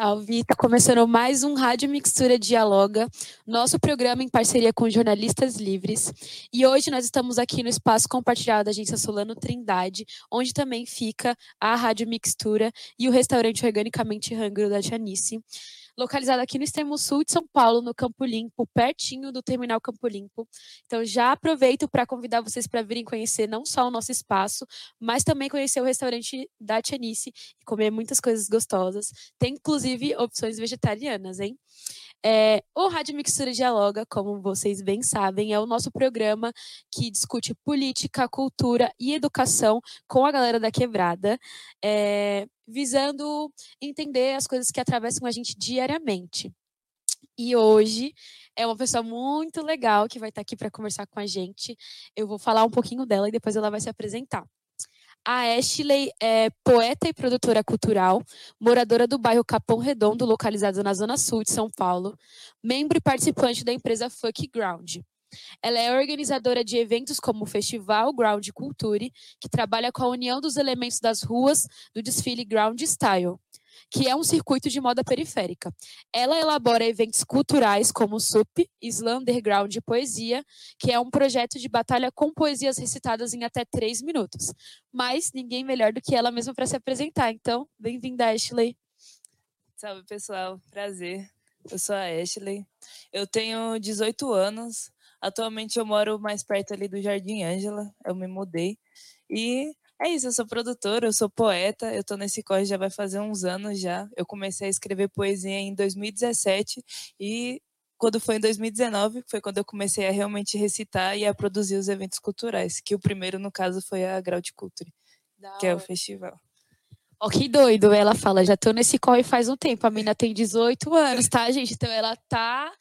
Salve! Tá começando mais um Rádio Mixtura Dialoga, nosso programa em parceria com jornalistas livres. E hoje nós estamos aqui no espaço compartilhado da agência Solano Trindade, onde também fica a Rádio Mixtura e o restaurante Organicamente Hangro da Janice localizado aqui no extremo sul de São Paulo, no Campo Limpo, pertinho do terminal Campo Limpo. Então já aproveito para convidar vocês para virem conhecer não só o nosso espaço, mas também conhecer o restaurante da Tianice e comer muitas coisas gostosas. Tem inclusive opções vegetarianas, hein? É, o Rádio Mixtura Dialoga, como vocês bem sabem, é o nosso programa que discute política, cultura e educação com a galera da quebrada, é, visando entender as coisas que atravessam a gente diariamente. E hoje é uma pessoa muito legal que vai estar aqui para conversar com a gente. Eu vou falar um pouquinho dela e depois ela vai se apresentar. A Ashley é poeta e produtora cultural, moradora do bairro Capão Redondo, localizado na zona sul de São Paulo, membro e participante da empresa Fuck Ground. Ela é organizadora de eventos como o Festival Ground Culture, que trabalha com a união dos elementos das ruas do desfile Ground Style que é um circuito de moda periférica. Ela elabora eventos culturais como o SUP, Slam Underground de Poesia, que é um projeto de batalha com poesias recitadas em até três minutos. Mas ninguém melhor do que ela mesma para se apresentar. Então, bem-vinda, Ashley. Salve, pessoal. Prazer. Eu sou a Ashley. Eu tenho 18 anos. Atualmente eu moro mais perto ali do Jardim Ângela. Eu me mudei. E é isso, eu sou produtora, eu sou poeta, eu tô nesse corre já vai fazer uns anos já. Eu comecei a escrever poesia em 2017 e quando foi em 2019, foi quando eu comecei a realmente recitar e a produzir os eventos culturais, que o primeiro, no caso, foi a Grau de Culture, que é o festival. Ó, oh, que doido, ela fala, já tô nesse corre faz um tempo, a menina tem 18 anos, tá, gente? Então ela tá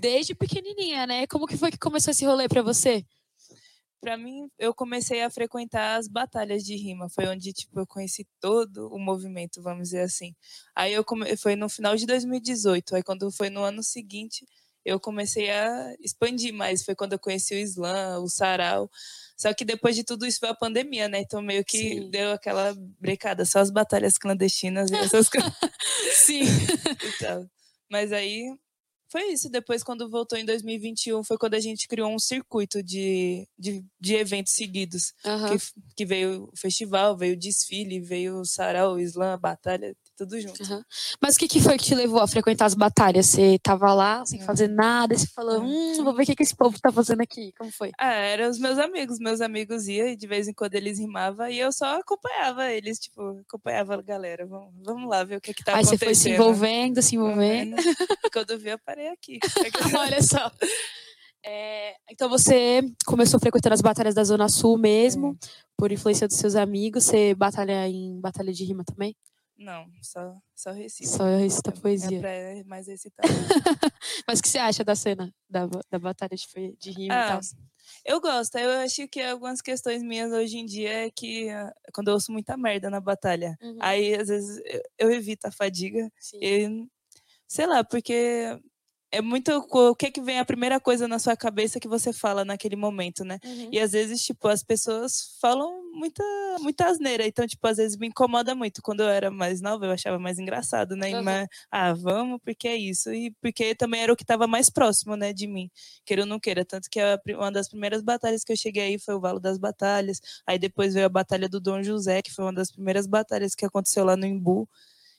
desde pequenininha, né? Como que foi que começou esse rolê para você? Para mim, eu comecei a frequentar as batalhas de rima. Foi onde, tipo, eu conheci todo o movimento, vamos dizer assim. Aí eu come... foi no final de 2018. Aí quando foi no ano seguinte, eu comecei a expandir mais. Foi quando eu conheci o Islã, o Sarau. Só que depois de tudo isso foi a pandemia, né? Então meio que Sim. deu aquela brecada, só as batalhas clandestinas e essas coisas. Sim. então, mas aí foi isso. Depois, quando voltou em 2021, foi quando a gente criou um circuito de, de, de eventos seguidos. Uhum. Que, que veio o festival, veio o desfile, veio o sarau, o slam, a batalha, tudo junto. Uhum. Mas o que, que foi que te levou a frequentar as batalhas? Você tava lá sem fazer nada, e você falou, hum, vou ver o que, que esse povo tá fazendo aqui. Como foi? Ah, eram os meus amigos. Meus amigos iam e de vez em quando eles rimavam e eu só acompanhava eles, tipo, acompanhava a galera. Vamos, vamos lá ver o que, que tá Aí acontecendo. Aí você foi se envolvendo, se envolvendo. quando eu vi, eu parei aqui. Olha só. É, então você começou frequentando as batalhas da Zona Sul mesmo, é. por influência dos seus amigos. Você batalha em batalha de rima também? Não, só, só recita. Só recita é, poesia. É pra mais recitar. Mas o que você acha da cena da, da batalha de, de rima ah, e tal? Eu gosto. Eu acho que algumas questões minhas hoje em dia é que ah, quando eu ouço muita merda na batalha, uhum. aí às vezes eu, eu evito a fadiga. Sim. E, sei lá, porque é muito o que que vem a primeira coisa na sua cabeça que você fala naquele momento, né? Uhum. E às vezes, tipo, as pessoas falam muita, muita asneira. Então, tipo, às vezes me incomoda muito. Quando eu era mais nova, eu achava mais engraçado, né? Uhum. Mas, ah, vamos, porque é isso. E porque também era o que estava mais próximo, né, de mim. Queira ou não queira. Tanto que a, uma das primeiras batalhas que eu cheguei aí foi o Valo das Batalhas. Aí depois veio a Batalha do Dom José, que foi uma das primeiras batalhas que aconteceu lá no Imbu.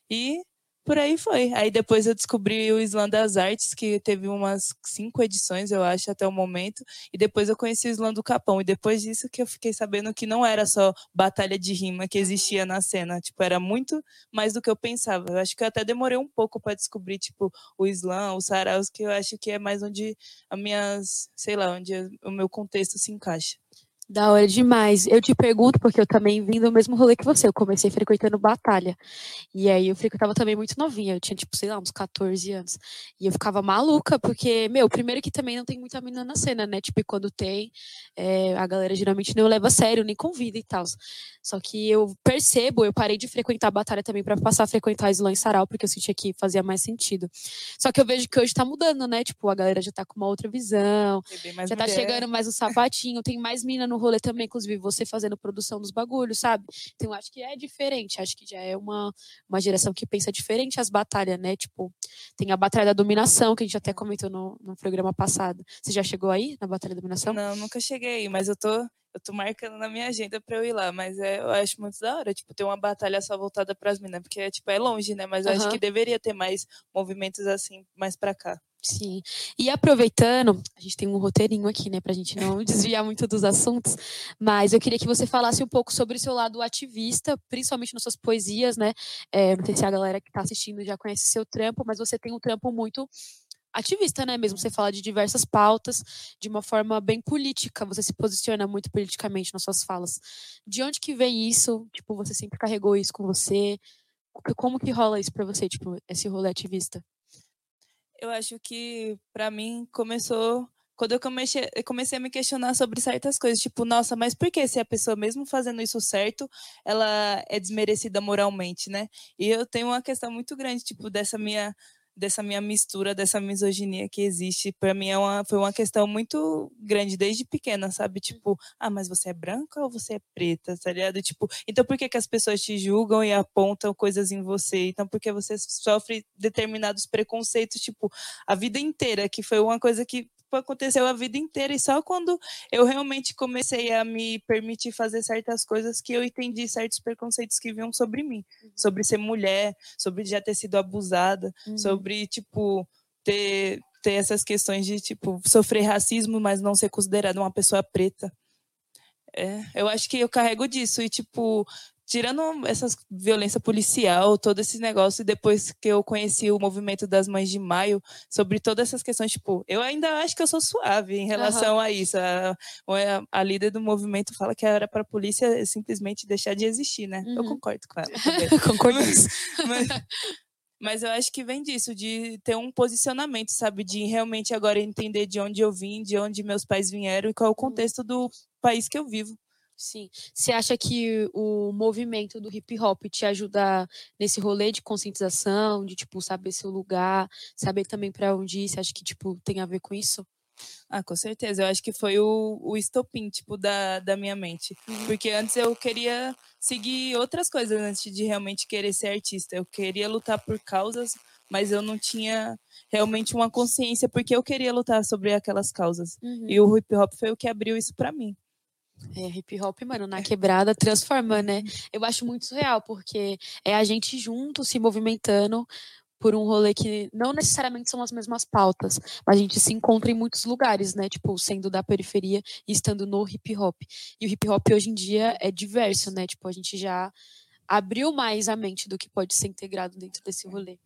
E por aí foi. Aí depois eu descobri o Islã das Artes, que teve umas cinco edições, eu acho, até o momento. E depois eu conheci o Islã do Capão. E depois disso que eu fiquei sabendo que não era só batalha de rima que existia na cena. Tipo, era muito mais do que eu pensava. Eu acho que eu até demorei um pouco para descobrir, tipo, o Islã, os saraus, que eu acho que é mais onde as minhas, sei lá, onde o meu contexto se encaixa. Da hora demais. Eu te pergunto, porque eu também vim do mesmo rolê que você. Eu comecei frequentando batalha. E aí eu frequentava também muito novinha. Eu tinha, tipo, sei lá, uns 14 anos. E eu ficava maluca, porque, meu, primeiro que também não tem muita menina na cena, né? Tipo, quando tem, é, a galera geralmente não leva a sério, nem convida e tal. Só que eu percebo, eu parei de frequentar a batalha também para passar a frequentar Islã e Sarau, porque eu sentia que fazia mais sentido. Só que eu vejo que hoje tá mudando, né? Tipo, a galera já tá com uma outra visão. Já tá mulher. tá chegando mais um sapatinho, tem mais mina no no rolê também, inclusive você fazendo produção dos bagulhos, sabe? Então acho que é diferente, acho que já é uma, uma geração que pensa diferente as batalhas, né? Tipo, tem a Batalha da Dominação, que a gente até comentou no, no programa passado. Você já chegou aí na Batalha da Dominação? Não, nunca cheguei, mas eu tô eu tô marcando na minha agenda pra eu ir lá, mas é, eu acho muito da hora, tipo, ter uma batalha só voltada pras minas, porque é, tipo, é longe, né? Mas eu uhum. acho que deveria ter mais movimentos assim, mais pra cá. Sim. E aproveitando, a gente tem um roteirinho aqui, né, pra gente não desviar muito dos assuntos, mas eu queria que você falasse um pouco sobre o seu lado ativista, principalmente nas suas poesias, né? É, não sei se a galera que tá assistindo já conhece seu trampo, mas você tem um trampo muito ativista, né? Mesmo você fala de diversas pautas de uma forma bem política, você se posiciona muito politicamente nas suas falas. De onde que vem isso? Tipo, você sempre carregou isso com você? Como que rola isso para você, tipo, esse rolê ativista? Eu acho que para mim começou quando eu comecei, eu comecei a me questionar sobre certas coisas, tipo, nossa, mas por que se a pessoa mesmo fazendo isso certo, ela é desmerecida moralmente, né? E eu tenho uma questão muito grande, tipo, dessa minha dessa minha mistura, dessa misoginia que existe, para mim é uma, foi uma questão muito grande desde pequena, sabe? Tipo, ah, mas você é branca ou você é preta, tá ligado? Tipo, então por que, que as pessoas te julgam e apontam coisas em você? Então por que você sofre determinados preconceitos, tipo, a vida inteira, que foi uma coisa que aconteceu a vida inteira e só quando eu realmente comecei a me permitir fazer certas coisas que eu entendi certos preconceitos que vinham sobre mim, uhum. sobre ser mulher, sobre já ter sido abusada, uhum. sobre tipo ter ter essas questões de tipo sofrer racismo, mas não ser considerada uma pessoa preta. É, eu acho que eu carrego disso e tipo tirando essa violência policial, todo esse negócio, e depois que eu conheci o movimento das Mães de Maio, sobre todas essas questões, tipo, eu ainda acho que eu sou suave em relação uhum. a isso. A, a, líder do movimento fala que era para a polícia simplesmente deixar de existir, né? Uhum. Eu concordo com ela. concordo. mas, mas eu acho que vem disso, de ter um posicionamento, sabe? De realmente agora entender de onde eu vim, de onde meus pais vieram e qual é o uhum. contexto do país que eu vivo. Sim. Você acha que o movimento do hip hop te ajuda nesse rolê de conscientização, de tipo saber seu lugar, saber também para onde ir? Você acha que tipo tem a ver com isso? Ah, com certeza. Eu acho que foi o, o estopim, tipo, da, da minha mente. Uhum. Porque antes eu queria seguir outras coisas antes de realmente querer ser artista. Eu queria lutar por causas, mas eu não tinha realmente uma consciência porque eu queria lutar sobre aquelas causas. Uhum. E o hip hop foi o que abriu isso para mim. É, hip hop, mano, na quebrada transforma, né? Eu acho muito surreal, porque é a gente junto se movimentando por um rolê que não necessariamente são as mesmas pautas, mas a gente se encontra em muitos lugares, né? Tipo, sendo da periferia e estando no hip hop. E o hip hop hoje em dia é diverso, né? Tipo, a gente já abriu mais a mente do que pode ser integrado dentro desse rolê.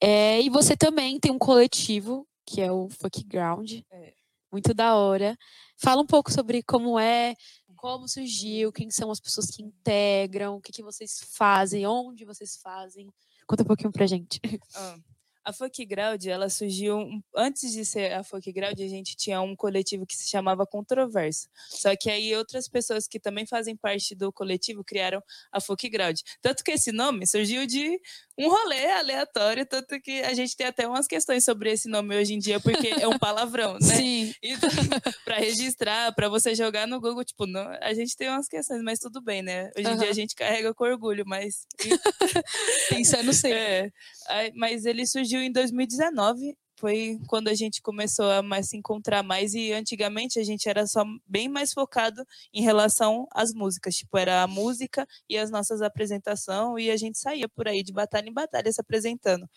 É, e você também tem um coletivo, que é o Fuck Ground. É. Muito da hora. Fala um pouco sobre como é, como surgiu, quem são as pessoas que integram, o que, que vocês fazem, onde vocês fazem. Conta um pouquinho pra gente. Ah, a Folk Ground, ela surgiu antes de ser a Folk Ground, a gente tinha um coletivo que se chamava Controverso. Só que aí outras pessoas que também fazem parte do coletivo criaram a Folk Ground. Tanto que esse nome surgiu de um rolê aleatório, tanto que a gente tem até umas questões sobre esse nome hoje em dia, porque é um palavrão, né? Sim. Então, para registrar, para você jogar no Google, tipo, não, a gente tem umas questões, mas tudo bem, né? Hoje em uhum. dia a gente carrega com orgulho, mas pensando sempre. É, mas ele surgiu surgiu em 2019. Foi quando a gente começou a mais se encontrar mais e antigamente a gente era só bem mais focado em relação às músicas, tipo era a música e as nossas apresentações e a gente saía por aí de batalha em batalha se apresentando.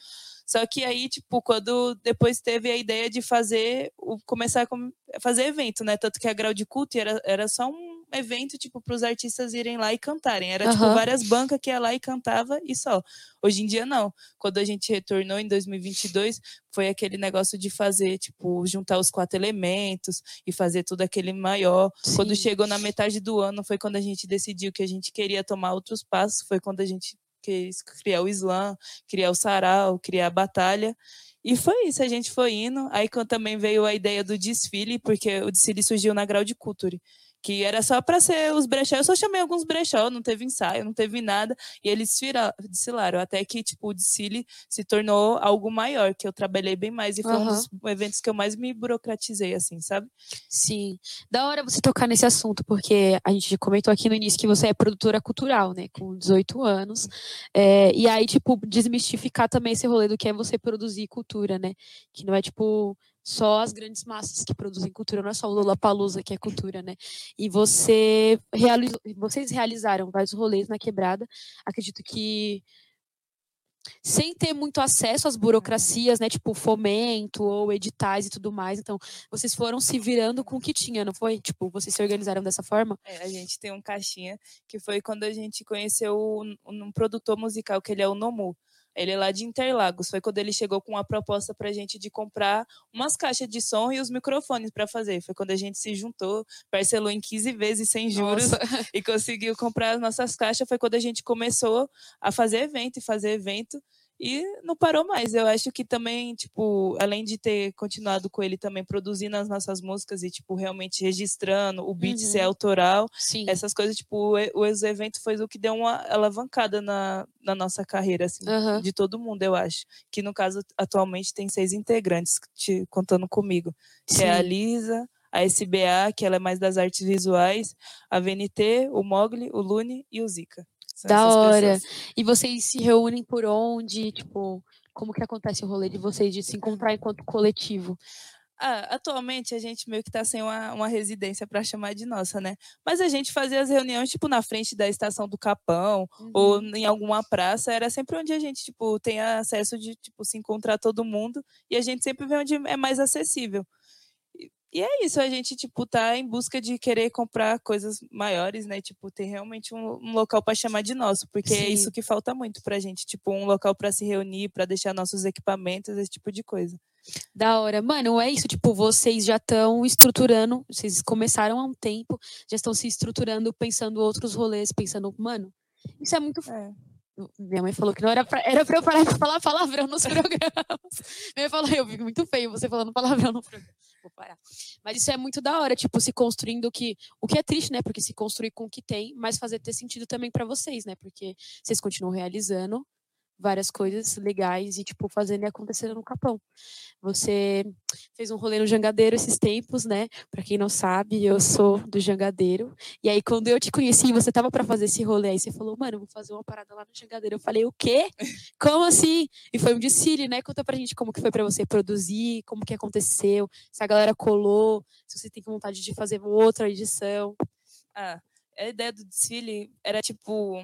Só que aí, tipo, quando depois teve a ideia de fazer, começar a fazer evento, né? Tanto que a Grau de Culto era, era só um evento, tipo, para os artistas irem lá e cantarem. Era, uhum. tipo, várias bancas que ia lá e cantava e só. Hoje em dia, não. Quando a gente retornou em 2022, foi aquele negócio de fazer, tipo, juntar os quatro elementos e fazer tudo aquele maior. Sim. Quando chegou na metade do ano, foi quando a gente decidiu que a gente queria tomar outros passos. Foi quando a gente quis criar o slam, criar o sarau, criar a batalha. E foi isso, a gente foi indo. Aí também veio a ideia do desfile, porque o desfile surgiu na Grau de Culture que era só para ser os brechó. Eu só chamei alguns brechó, não teve ensaio, não teve nada, e eles desfilaram, até que, tipo, o desfile se tornou algo maior, que eu trabalhei bem mais, e foi uhum. um dos eventos que eu mais me burocratizei, assim, sabe? Sim. Da hora você tocar nesse assunto, porque a gente comentou aqui no início que você é produtora cultural, né, com 18 anos, é, e aí, tipo, desmistificar também esse rolê do que é você produzir cultura, né, que não é, tipo, só as grandes massas que produzem cultura, não é só o Lula Palusa que é cultura, né? E você realizou, vocês realizaram vários rolês na quebrada. Acredito que sem ter muito acesso às burocracias, né, tipo fomento ou editais e tudo mais. Então, vocês foram se virando com o que tinha, não foi? Tipo, vocês se organizaram dessa forma? É, a gente tem um caixinha que foi quando a gente conheceu um, um produtor musical que ele é o Nomu. Ele é lá de Interlagos. Foi quando ele chegou com uma proposta para a gente de comprar umas caixas de som e os microfones para fazer. Foi quando a gente se juntou, parcelou em 15 vezes sem juros Nossa. e conseguiu comprar as nossas caixas. Foi quando a gente começou a fazer evento e fazer evento e não parou mais. Eu acho que também, tipo, além de ter continuado com ele também produzindo as nossas músicas e, tipo, realmente registrando, o beat uhum. ser autoral, Sim. essas coisas, tipo, o, o evento foi o que deu uma alavancada na, na nossa carreira, assim, uhum. de todo mundo, eu acho. Que no caso, atualmente tem seis integrantes te, contando comigo. Que é a Lisa, a SBA, que ela é mais das artes visuais, a VNT, o Mogli, o Lune e o Zika. Da hora. Pessoas. E vocês se reúnem por onde? Tipo, como que acontece o rolê de vocês de se encontrar enquanto coletivo? Ah, atualmente a gente meio que tá sem uma, uma residência para chamar de nossa, né? Mas a gente fazia as reuniões, tipo, na frente da estação do Capão uhum. ou em alguma praça. Era sempre onde a gente, tipo, tem acesso de, tipo, se encontrar todo mundo. E a gente sempre vê onde é mais acessível. E é isso, a gente, tipo, tá em busca de querer comprar coisas maiores, né? Tipo, ter realmente um, um local para chamar de nosso, porque Sim. é isso que falta muito pra gente, tipo, um local para se reunir, para deixar nossos equipamentos, esse tipo de coisa. Da hora. Mano, é isso, tipo, vocês já estão estruturando, vocês começaram há um tempo, já estão se estruturando, pensando outros rolês, pensando, mano, isso é muito é. Minha mãe falou que não era pra, era pra eu parar de falar palavrão nos programas. Minha mãe falou, eu fico muito feio você falando palavrão no programa. Vou parar. Mas isso é muito da hora, tipo, se construindo que. O que é triste, né? Porque se construir com o que tem, mas fazer ter sentido também para vocês, né? Porque vocês continuam realizando, várias coisas legais e, tipo, fazendo e acontecendo no Capão. Você fez um rolê no Jangadeiro esses tempos, né? Para quem não sabe, eu sou do Jangadeiro. E aí, quando eu te conheci, você tava para fazer esse rolê, aí você falou, mano, vou fazer uma parada lá no Jangadeiro. Eu falei, o quê? Como assim? E foi um desfile, né? Conta pra gente como que foi para você produzir, como que aconteceu, se a galera colou, se você tem vontade de fazer outra edição. Ah, a ideia do desfile era, tipo,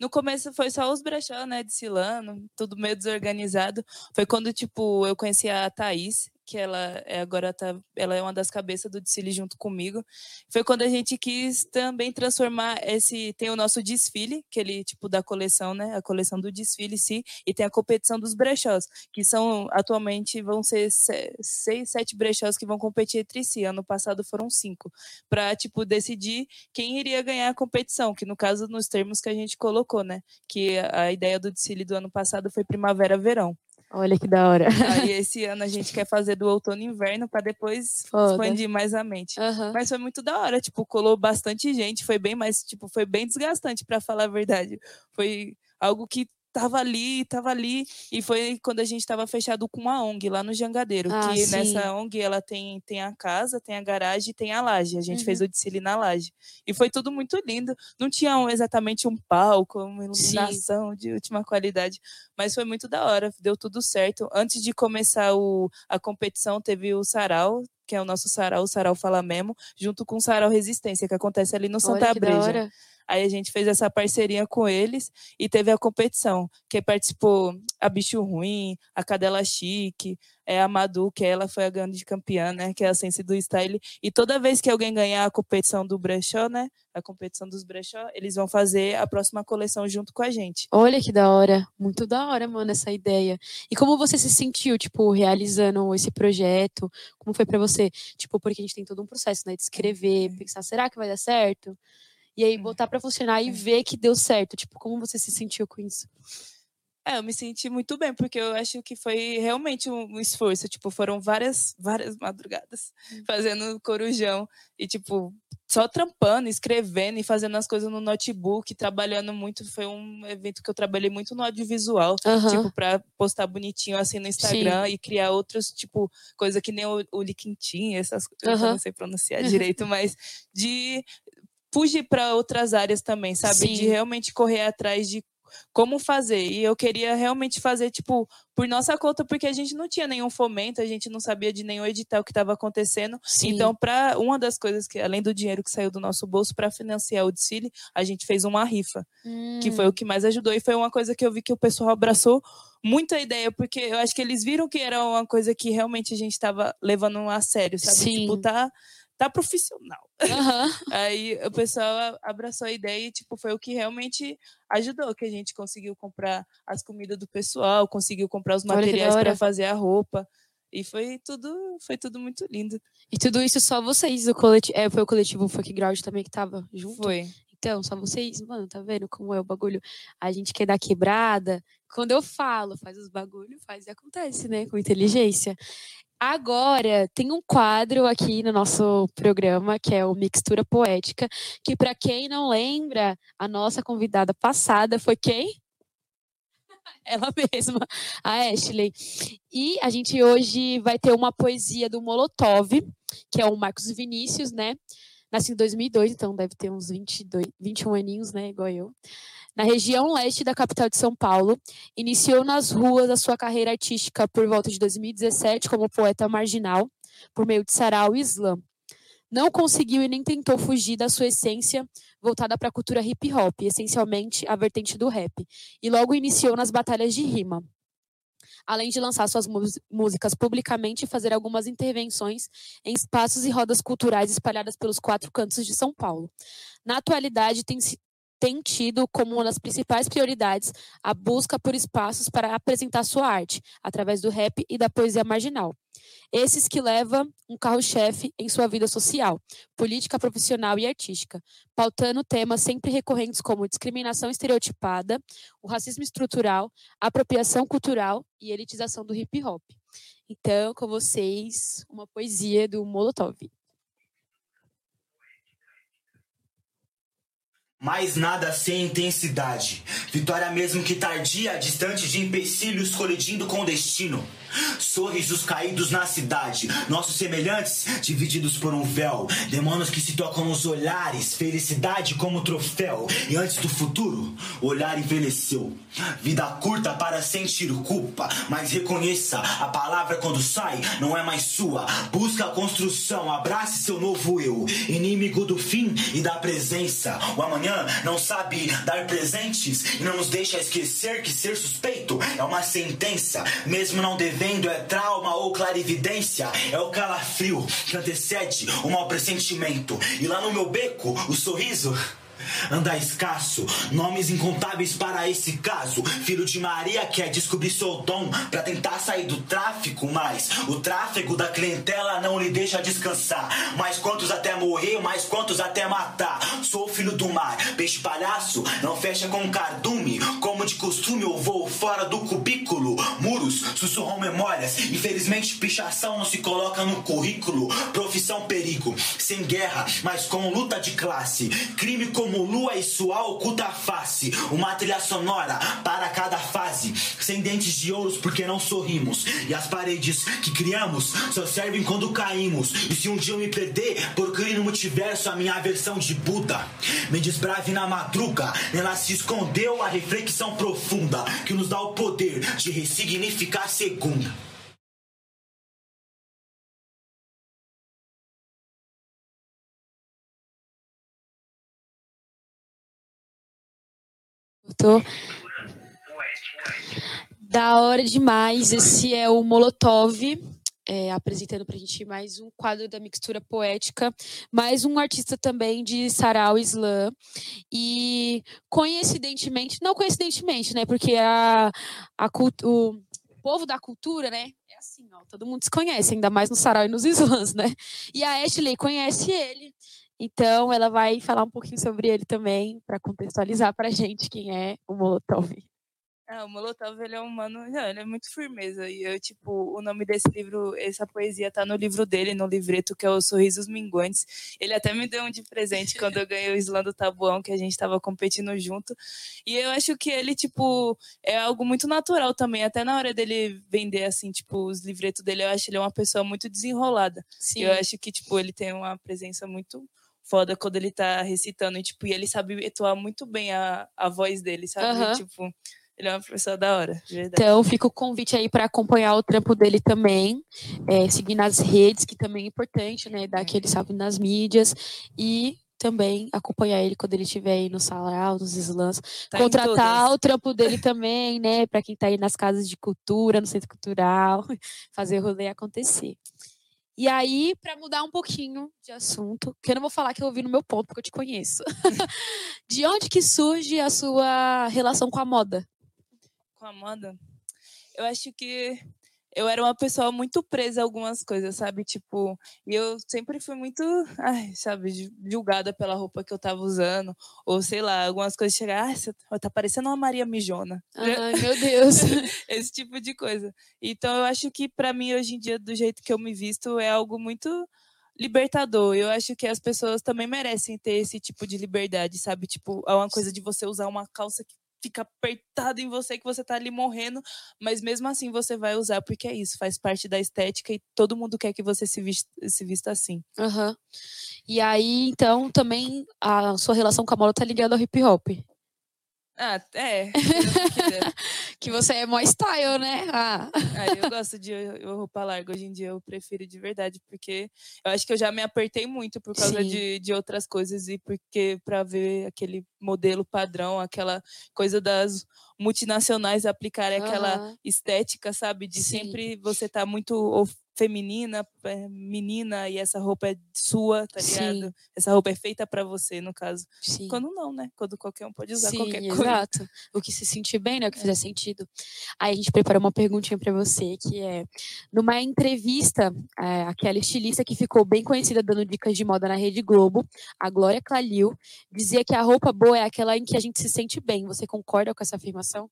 no começo foi só os brechó, né, de Silano, tudo meio desorganizado. Foi quando, tipo, eu conheci a Thaís, que ela é agora tá, ela é uma das cabeças do desfile junto comigo. Foi quando a gente quis também transformar esse tem o nosso desfile, que ele tipo da coleção, né, a coleção do desfile sim, e tem a competição dos brechós, que são atualmente vão ser seis, sete brechós que vão competir entre si. Ano passado foram cinco, para tipo decidir quem iria ganhar a competição, que no caso nos termos que a gente colocou, né, que a ideia do desfile do ano passado foi primavera-verão. Olha que da hora. Aí esse ano a gente quer fazer do outono e inverno para depois Foda. expandir mais a mente. Uhum. Mas foi muito da hora, tipo, colou bastante gente, foi bem mais, tipo, foi bem desgastante para falar a verdade. Foi algo que tava ali, tava ali. E foi quando a gente estava fechado com a ONG lá no Jangadeiro. Ah, que sim. nessa ONG ela tem, tem a casa, tem a garagem e tem a laje. A gente uhum. fez o desfile na laje. E foi tudo muito lindo. Não tinha um, exatamente um palco, uma iluminação sim. de última qualidade. Mas foi muito da hora, deu tudo certo. Antes de começar o, a competição, teve o sarau, que é o nosso sarau, o Sarau Fala Memo, junto com o Sarau Resistência, que acontece ali no Santa Olha, Breja. Aí a gente fez essa parceria com eles e teve a competição, que participou a Bicho Ruim, a Cadela Chique, é a Madu, que ela foi a grande campeã, né? Que é a Sense do Style. E toda vez que alguém ganhar a competição do brechó, né? A competição dos brechó, eles vão fazer a próxima coleção junto com a gente. Olha que da hora. Muito da hora, mano, essa ideia. E como você se sentiu, tipo, realizando esse projeto? Como foi para você? Tipo, porque a gente tem todo um processo, né? De escrever, pensar, será que vai dar certo? E aí botar para funcionar e ver que deu certo. Tipo, como você se sentiu com isso? É, eu me senti muito bem, porque eu acho que foi realmente um esforço. Tipo, foram várias, várias madrugadas hum. fazendo corujão. E, tipo, só trampando, escrevendo e fazendo as coisas no notebook, trabalhando muito. Foi um evento que eu trabalhei muito no audiovisual, uhum. tipo, para postar bonitinho assim no Instagram Sim. e criar outros, tipo, coisa que nem o, o LinkedIn, essas coisas, uhum. não sei pronunciar direito, mas de fugir para outras áreas também, sabe? Sim. De realmente correr atrás de como fazer. E eu queria realmente fazer, tipo, por nossa conta, porque a gente não tinha nenhum fomento, a gente não sabia de nenhum edital que estava acontecendo. Sim. Então, para uma das coisas que, além do dinheiro que saiu do nosso bolso para financiar o desfile, a gente fez uma rifa, hum. que foi o hum. que mais ajudou. E foi uma coisa que eu vi que o pessoal abraçou muito a ideia, porque eu acho que eles viram que era uma coisa que realmente a gente estava levando a sério, sabe? Sim. Tipo, tá tá profissional. Uhum. Aí o pessoal abraçou a ideia e, tipo, foi o que realmente ajudou, que a gente conseguiu comprar as comidas do pessoal, conseguiu comprar os materiais para fazer a roupa. E foi tudo, foi tudo muito lindo. E tudo isso só vocês, o coletivo, é, foi o coletivo Funk Ground também que tava junto? Foi. Então, só vocês, mano, tá vendo como é o bagulho? A gente quer dar quebrada. Quando eu falo, faz os bagulhos, faz e acontece, né? Com inteligência. Agora, tem um quadro aqui no nosso programa, que é o Mixtura Poética, que para quem não lembra, a nossa convidada passada foi quem? Ela mesma, a Ashley. E a gente hoje vai ter uma poesia do Molotov, que é o Marcos Vinícius, né? Nasci em 2002, então deve ter uns 22, 21 aninhos, né? Igual eu na região leste da capital de São Paulo. Iniciou nas ruas a sua carreira artística por volta de 2017 como poeta marginal, por meio de sarau e slam. Não conseguiu e nem tentou fugir da sua essência voltada para a cultura hip hop, essencialmente a vertente do rap, e logo iniciou nas batalhas de rima. Além de lançar suas músicas publicamente e fazer algumas intervenções em espaços e rodas culturais espalhadas pelos quatro cantos de São Paulo. Na atualidade, tem, tem tido como uma das principais prioridades a busca por espaços para apresentar sua arte, através do rap e da poesia marginal. Esses que levam um carro-chefe em sua vida social, política profissional e artística, pautando temas sempre recorrentes como discriminação estereotipada, o racismo estrutural, apropriação cultural e elitização do hip hop. Então, com vocês, uma poesia do Molotov. Mais nada sem intensidade. Vitória mesmo que tardia, distante de empecilhos colidindo com o destino. Sorrisos caídos na cidade, nossos semelhantes divididos por um véu. Demônios que se tocam nos olhares, felicidade como troféu. E antes do futuro, o olhar envelheceu. Vida curta para sentir culpa, mas reconheça a palavra quando sai, não é mais sua. Busca a construção, abrace seu novo eu. Inimigo do fim e da presença. O amanhã não sabe dar presentes e não nos deixa esquecer que ser suspeito é uma sentença, mesmo não devendo vendo é trauma ou clarividência, é o calafrio que antecede o mau pressentimento. E lá no meu beco, o sorriso anda escasso. Nomes incontáveis para esse caso. Filho de Maria quer descobrir seu dom para tentar sair do tráfico, mas o tráfego da clientela não lhe deixa descansar. Mais quantos até morrer, mais quantos até matar. Sou filho do mar, peixe palhaço, não fecha com cardume. Como de costume, eu vou fora do cubículo. Muros sussurram memórias. Infelizmente, pichação não se coloca no currículo. Profissão perigo, sem guerra, mas com luta de classe. Crime como lua e sua oculta face. Uma trilha sonora para cada fase. Sem dentes de ouros porque não sorrimos. E as paredes que criamos só servem quando caímos. E se um dia eu me perder, procure no multiverso a minha versão de Buda. Me desbrave na madruga. Nela se escondeu a reflexão profunda que nos dá o poder de ressignificar segunda. Da hora demais. Esse é o Molotov. É, apresentando para a gente mais um quadro da mixtura poética, mais um artista também de sarau slam. E coincidentemente, não coincidentemente, né? Porque a, a o povo da cultura, né? É assim, ó, todo mundo se conhece, ainda mais no sarau e nos slams, né? E a Ashley conhece ele. Então, ela vai falar um pouquinho sobre ele também, para contextualizar para a gente quem é o Molotov. Ah, o Molotov, ele é um mano, ele é muito firmeza. E eu, tipo, o nome desse livro, essa poesia tá no livro dele, no livreto, que é o Sorrisos Minguantes. Ele até me deu um de presente quando eu ganhei o Islã do Tabuão, que a gente tava competindo junto. E eu acho que ele, tipo, é algo muito natural também. Até na hora dele vender, assim, tipo, os livretos dele, eu acho ele uma pessoa muito desenrolada. Sim. Eu acho que, tipo, ele tem uma presença muito foda quando ele tá recitando. E, tipo, e ele sabe atuar muito bem a, a voz dele, sabe? Uhum. Tipo ele é uma pessoa da hora, verdade. Então, fica o convite aí para acompanhar o trampo dele também, é, seguir nas redes, que também é importante, né? Dar aquele salve nas mídias e também acompanhar ele quando ele estiver aí no sarau, nos slams. Tá Contratar o trampo dele também, né? Para quem está aí nas casas de cultura, no centro cultural, fazer o rolê acontecer. E aí, para mudar um pouquinho de assunto, que eu não vou falar que eu ouvi no meu ponto, porque eu te conheço. de onde que surge a sua relação com a moda? com a moda, eu acho que eu era uma pessoa muito presa a algumas coisas, sabe? Tipo, e eu sempre fui muito, ai, sabe, julgada pela roupa que eu tava usando, ou sei lá, algumas coisas chegar, ah, você tá parecendo uma Maria Mijona. Ai, meu Deus. Esse tipo de coisa. Então, eu acho que para mim hoje em dia do jeito que eu me visto é algo muito libertador. Eu acho que as pessoas também merecem ter esse tipo de liberdade, sabe? Tipo, é uma coisa de você usar uma calça que fica apertado em você que você tá ali morrendo, mas mesmo assim você vai usar, porque é isso, faz parte da estética e todo mundo quer que você se vista, se vista assim. Uhum. E aí, então, também a sua relação com a moda tá ligada ao hip hop. Ah, é. que você é mó style, né? Ah. ah eu gosto de roupa larga. Hoje em dia eu prefiro de verdade, porque eu acho que eu já me apertei muito por causa de, de outras coisas e porque para ver aquele modelo padrão, aquela coisa das multinacionais aplicarem uhum. aquela estética, sabe? De Sim. sempre você estar tá muito feminina, é, menina, e essa roupa é sua, tá ligado? Sim. Essa roupa é feita para você, no caso. Sim. Quando não, né? Quando qualquer um pode usar Sim, qualquer coisa. Exato. O que se sentir bem, né? O que é. fizer sentido. Aí a gente preparou uma perguntinha para você, que é: numa entrevista, é, aquela estilista que ficou bem conhecida dando dicas de moda na Rede Globo, a Glória Calil, dizia que a roupa boa é aquela em que a gente se sente bem. Você concorda com essa afirmação?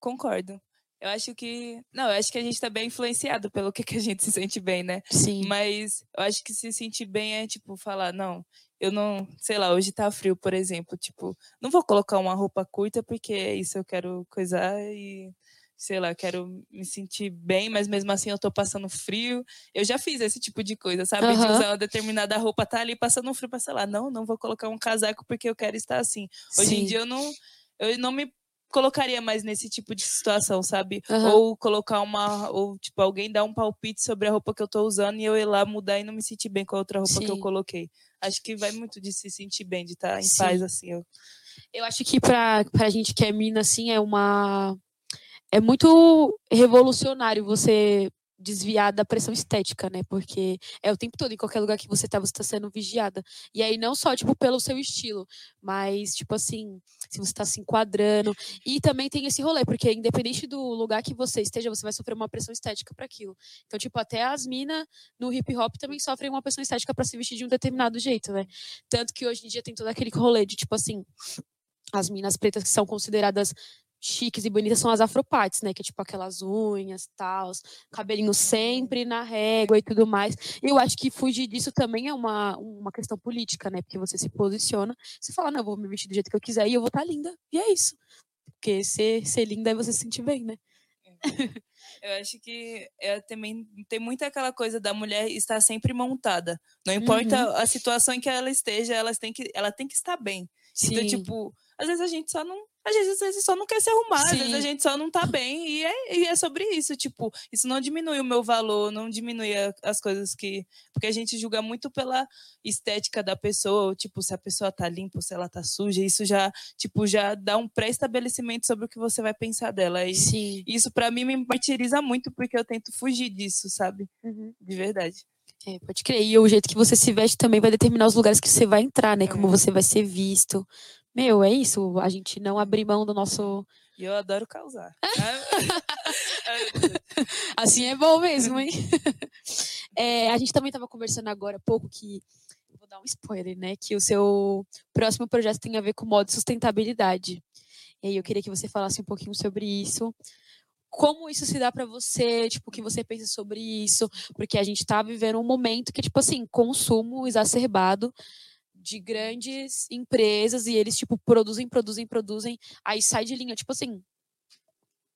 Concordo. Eu acho que. Não, eu acho que a gente tá bem influenciado pelo que, que a gente se sente bem, né? Sim. Mas eu acho que se sentir bem é, tipo, falar, não, eu não. Sei lá, hoje tá frio, por exemplo. Tipo, não vou colocar uma roupa curta porque é isso eu quero coisar e. Sei lá, quero me sentir bem, mas mesmo assim eu tô passando frio. Eu já fiz esse tipo de coisa, sabe? Uhum. De usar uma determinada roupa, tá ali passando frio pra, sei lá, não, não vou colocar um casaco porque eu quero estar assim. Hoje Sim. em dia eu não, eu não me colocaria mais nesse tipo de situação, sabe? Uhum. Ou colocar uma. Ou, tipo, alguém dar um palpite sobre a roupa que eu tô usando e eu ir lá mudar e não me sentir bem com a outra roupa Sim. que eu coloquei. Acho que vai muito de se sentir bem, de estar tá em Sim. paz, assim. Eu... eu acho que pra, pra gente que é mina, assim, é uma. É muito revolucionário você desviar da pressão estética, né? Porque é o tempo todo, em qualquer lugar que você tá, você tá sendo vigiada. E aí, não só, tipo, pelo seu estilo, mas, tipo assim, se você tá se enquadrando. E também tem esse rolê, porque independente do lugar que você esteja, você vai sofrer uma pressão estética para aquilo. Então, tipo, até as minas no hip hop também sofrem uma pressão estética para se vestir de um determinado jeito, né? Tanto que hoje em dia tem todo aquele rolê de, tipo assim, as minas pretas que são consideradas chiques e bonitas são as afroparts, né? Que é tipo aquelas unhas, tal, cabelinho sempre na régua e tudo mais. Eu acho que fugir disso também é uma, uma questão política, né? Porque você se posiciona, você fala, não, eu vou me vestir do jeito que eu quiser e eu vou estar tá linda. E é isso. Porque ser, ser linda é você se sentir bem, né? Eu acho que é, também tem muito aquela coisa da mulher estar sempre montada. Não importa uhum. a situação em que ela esteja, ela tem que, ela tem que estar bem. Então, Sim. Então, tipo, às vezes a gente só não às vezes a gente só não quer se arrumar, Sim. às vezes a gente só não tá bem. E é, e é sobre isso, tipo, isso não diminui o meu valor, não diminui a, as coisas que. Porque a gente julga muito pela estética da pessoa, tipo, se a pessoa tá limpa, se ela tá suja, isso já, tipo, já dá um pré-estabelecimento sobre o que você vai pensar dela. E Sim. isso para mim me martiriza muito, porque eu tento fugir disso, sabe? Uhum. De verdade. É, pode crer. E o jeito que você se veste também vai determinar os lugares que você vai entrar, né? Como é. você vai ser visto. Meu, é isso. A gente não abrir mão do nosso. E eu adoro causar. assim é bom mesmo, hein? É, a gente também estava conversando agora há pouco que. Vou dar um spoiler, né? Que o seu próximo projeto tem a ver com modo de sustentabilidade. E aí eu queria que você falasse um pouquinho sobre isso. Como isso se dá para você, tipo, o que você pensa sobre isso? Porque a gente está vivendo um momento que, tipo assim, consumo exacerbado de grandes empresas e eles, tipo, produzem, produzem, produzem, aí sai de linha, tipo assim,